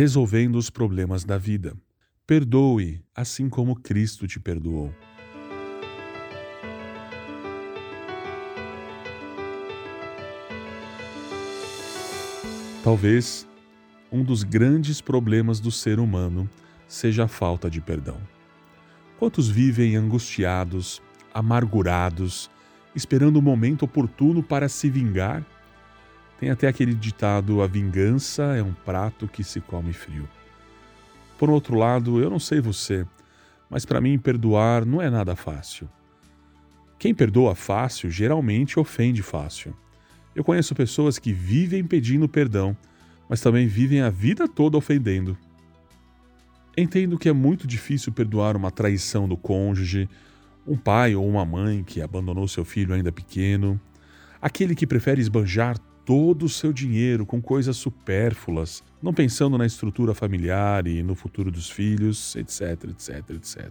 resolvendo os problemas da vida. Perdoe, assim como Cristo te perdoou. Talvez um dos grandes problemas do ser humano seja a falta de perdão. Quantos vivem angustiados, amargurados, esperando o momento oportuno para se vingar? Tem até aquele ditado: a vingança é um prato que se come frio. Por outro lado, eu não sei você, mas para mim perdoar não é nada fácil. Quem perdoa fácil geralmente ofende fácil. Eu conheço pessoas que vivem pedindo perdão, mas também vivem a vida toda ofendendo. Entendo que é muito difícil perdoar uma traição do cônjuge, um pai ou uma mãe que abandonou seu filho ainda pequeno, aquele que prefere esbanjar todo o seu dinheiro com coisas supérfluas, não pensando na estrutura familiar e no futuro dos filhos, etc, etc, etc.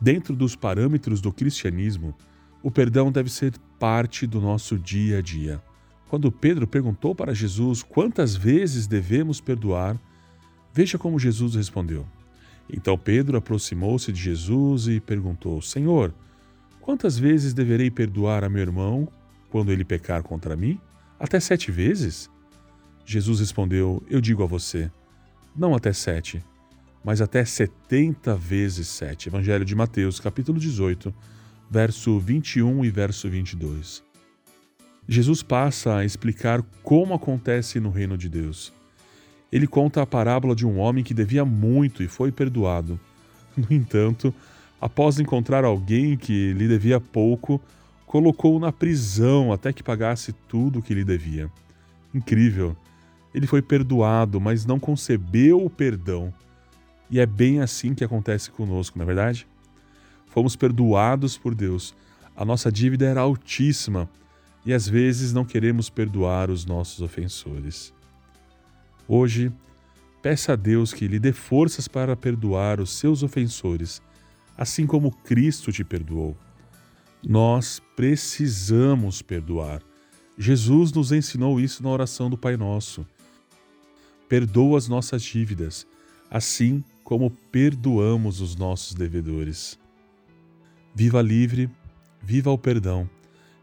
Dentro dos parâmetros do cristianismo, o perdão deve ser parte do nosso dia a dia. Quando Pedro perguntou para Jesus quantas vezes devemos perdoar, veja como Jesus respondeu. Então Pedro aproximou-se de Jesus e perguntou: Senhor, quantas vezes deverei perdoar a meu irmão quando ele pecar contra mim? Até sete vezes? Jesus respondeu: Eu digo a você, não até sete, mas até setenta vezes sete. Evangelho de Mateus, capítulo 18, verso 21 e verso 22. Jesus passa a explicar como acontece no reino de Deus. Ele conta a parábola de um homem que devia muito e foi perdoado. No entanto, após encontrar alguém que lhe devia pouco, colocou-o na prisão até que pagasse tudo o que lhe devia. Incrível! Ele foi perdoado, mas não concebeu o perdão. E é bem assim que acontece conosco, não é verdade? Fomos perdoados por Deus. A nossa dívida era altíssima e às vezes não queremos perdoar os nossos ofensores. Hoje, peça a Deus que lhe dê forças para perdoar os seus ofensores, assim como Cristo te perdoou. Nós precisamos perdoar. Jesus nos ensinou isso na oração do Pai Nosso. Perdoa as nossas dívidas, assim como perdoamos os nossos devedores. Viva livre, viva o perdão.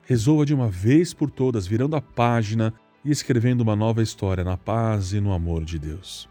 Resolva de uma vez por todas, virando a página e escrevendo uma nova história na paz e no amor de Deus.